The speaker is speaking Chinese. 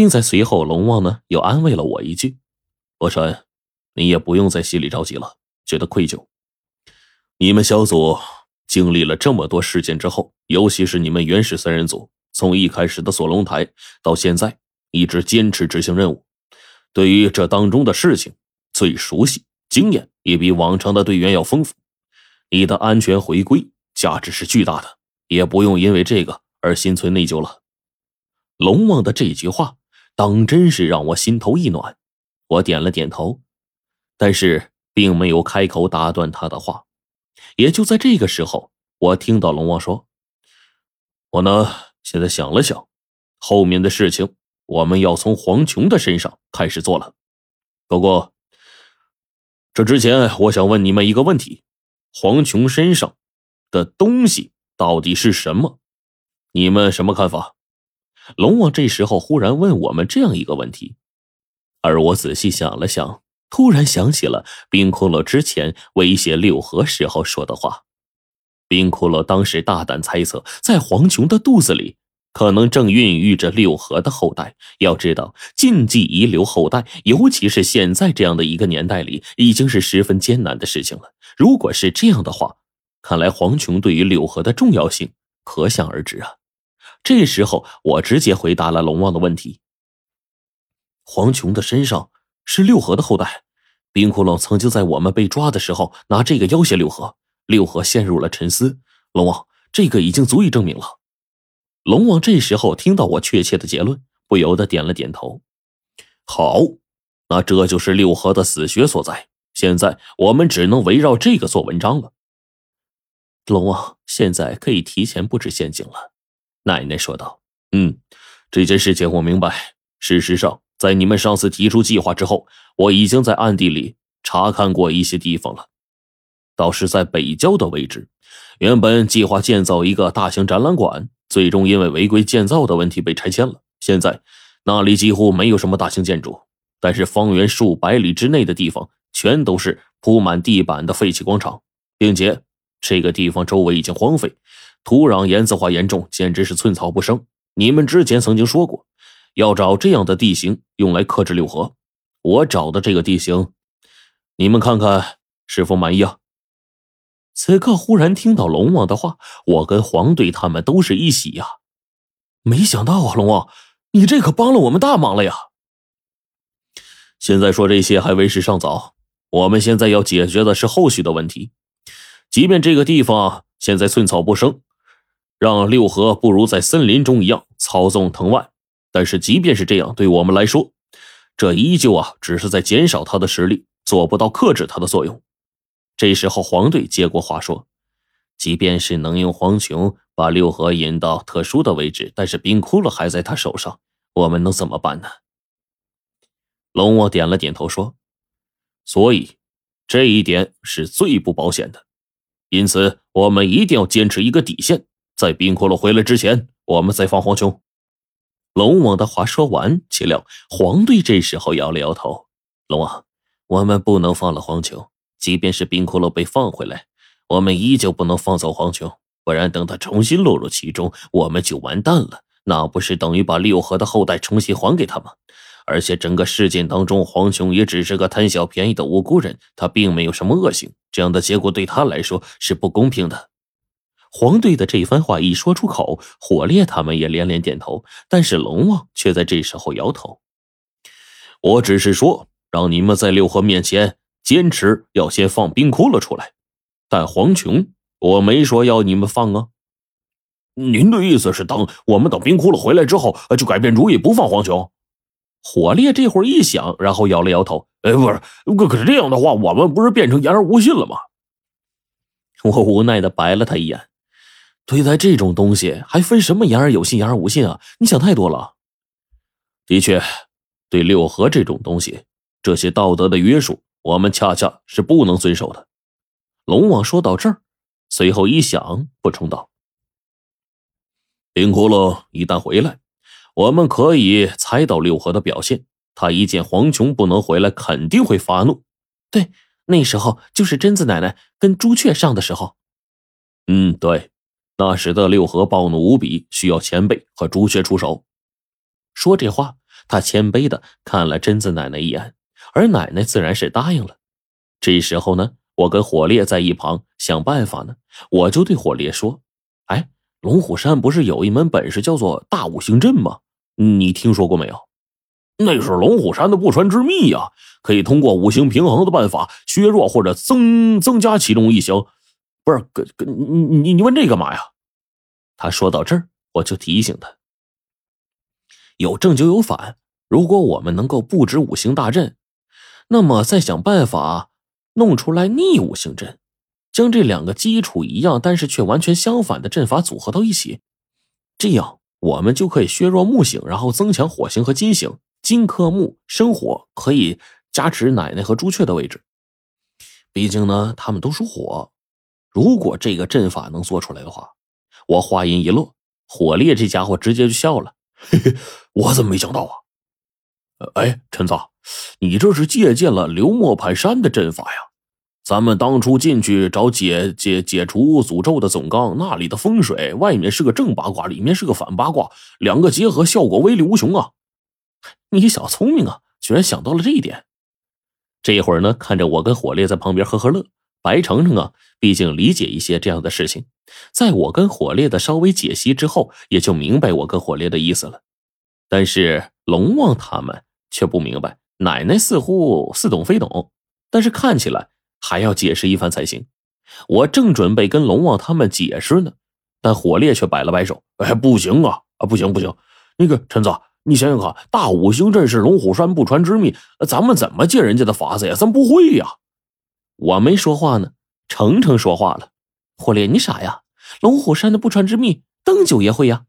并在随后，龙王呢又安慰了我一句：“伯川，你也不用在心里着急了，觉得愧疚。你们小组经历了这么多事件之后，尤其是你们原始三人组，从一开始的锁龙台到现在，一直坚持执行任务，对于这当中的事情最熟悉，经验也比往常的队员要丰富。你的安全回归价值是巨大的，也不用因为这个而心存内疚了。”龙王的这句话。当真是让我心头一暖，我点了点头，但是并没有开口打断他的话。也就在这个时候，我听到龙王说：“我呢，现在想了想，后面的事情我们要从黄琼的身上开始做了。不过，这之前我想问你们一个问题：黄琼身上的东西到底是什么？你们什么看法？”龙王这时候忽然问我们这样一个问题，而我仔细想了想，突然想起了冰骷髅之前威胁六合时候说的话。冰骷髅当时大胆猜测，在黄琼的肚子里可能正孕育着六合的后代。要知道，禁忌遗留后代，尤其是现在这样的一个年代里，已经是十分艰难的事情了。如果是这样的话，看来黄琼对于六合的重要性可想而知啊。这时候，我直接回答了龙王的问题。黄琼的身上是六合的后代，冰窟窿曾经在我们被抓的时候拿这个要挟六合，六合陷入了沉思。龙王，这个已经足以证明了。龙王这时候听到我确切的结论，不由得点了点头。好，那这就是六合的死穴所在。现在我们只能围绕这个做文章了。龙王，现在可以提前布置陷阱了。奶奶说道：“嗯，这件事情我明白。事实上，在你们上次提出计划之后，我已经在暗地里查看过一些地方了。倒是在北郊的位置，原本计划建造一个大型展览馆，最终因为违规建造的问题被拆迁了。现在那里几乎没有什么大型建筑，但是方圆数百里之内的地方全都是铺满地板的废弃广场，并且这个地方周围已经荒废。”土壤盐渍化严重，简直是寸草不生。你们之前曾经说过，要找这样的地形用来克制六合。我找的这个地形，你们看看是否满意啊？此刻忽然听到龙王的话，我跟黄队他们都是一喜呀。没想到啊，龙王，你这可帮了我们大忙了呀！现在说这些还为时尚早，我们现在要解决的是后续的问题。即便这个地方现在寸草不生。让六合不如在森林中一样操纵藤蔓，但是即便是这样，对我们来说，这依旧啊只是在减少他的实力，做不到克制他的作用。这时候，黄队接过话说：“即便是能用黄琼把六合引到特殊的位置，但是冰窟窿还在他手上，我们能怎么办呢？”龙王点了点头说：“所以，这一点是最不保险的，因此我们一定要坚持一个底线。”在冰骷髅回来之前，我们再放黄琼。龙王的话说完，岂料黄队这时候摇了摇头：“龙王，我们不能放了黄琼。即便是冰骷髅被放回来，我们依旧不能放走黄琼，不然等他重新落入其中，我们就完蛋了。那不是等于把六合的后代重新还给他吗？而且整个事件当中，黄琼也只是个贪小便宜的无辜人，他并没有什么恶行。这样的结果对他来说是不公平的。”黄队的这番话一说出口，火烈他们也连连点头，但是龙王却在这时候摇头。我只是说，让你们在六合面前坚持要先放冰窟窿出来，但黄琼，我没说要你们放啊。您的意思是，等我们等冰窟窿回来之后，就改变主意不放黄琼？火烈这会儿一想，然后摇了摇头。哎，不是，可可是这样的话，我们不是变成言而无信了吗？我无奈的白了他一眼。对待这种东西，还分什么言而有信、言而无信啊？你想太多了。的确，对六合这种东西，这些道德的约束，我们恰恰是不能遵守的。龙王说到这儿，随后一想，补充道：“冰窟窿一旦回来，我们可以猜到六合的表现。他一见黄琼不能回来，肯定会发怒。对，那时候就是贞子奶奶跟朱雀上的时候。嗯，对。”那使得六合暴怒无比，需要前辈和朱雀出手。说这话，他谦卑的看了贞子奶奶一眼，而奶奶自然是答应了。这时候呢，我跟火烈在一旁想办法呢，我就对火烈说：“哎，龙虎山不是有一门本事叫做大五行阵吗？你听说过没有？那是龙虎山的不传之秘呀，可以通过五行平衡的办法削弱或者增增加其中一行。不是，跟跟你你你问这干嘛呀？”他说到这儿，我就提醒他。有正就有反。如果我们能够布置五行大阵，那么再想办法弄出来逆五行阵，将这两个基础一样但是却完全相反的阵法组合到一起，这样我们就可以削弱木星，然后增强火星和金星。金克木生火，可以加持奶奶和朱雀的位置。毕竟呢，他们都属火。如果这个阵法能做出来的话，我话音一落，火烈这家伙直接就笑了。嘿嘿，我怎么没想到啊？哎，陈子，你这是借鉴了流墨盘山的阵法呀？咱们当初进去找解解解除诅咒的总纲，那里的风水外面是个正八卦，里面是个反八卦，两个结合效果威力无穷啊！你小聪明啊，居然想到了这一点。这会儿呢，看着我跟火烈在旁边呵呵乐，白程程啊，毕竟理解一些这样的事情。在我跟火烈的稍微解析之后，也就明白我跟火烈的意思了。但是龙王他们却不明白，奶奶似乎似懂非懂，但是看起来还要解释一番才行。我正准备跟龙王他们解释呢，但火烈却摆了摆手：“哎，不行啊，啊，不行不行！那个陈子，你想想看，大五行阵是龙虎山不传之秘，咱们怎么借人家的法子呀？咱不会呀！”我没说话呢，程程说话了。火烈，你傻呀？龙虎山的不传之秘，邓九爷会呀。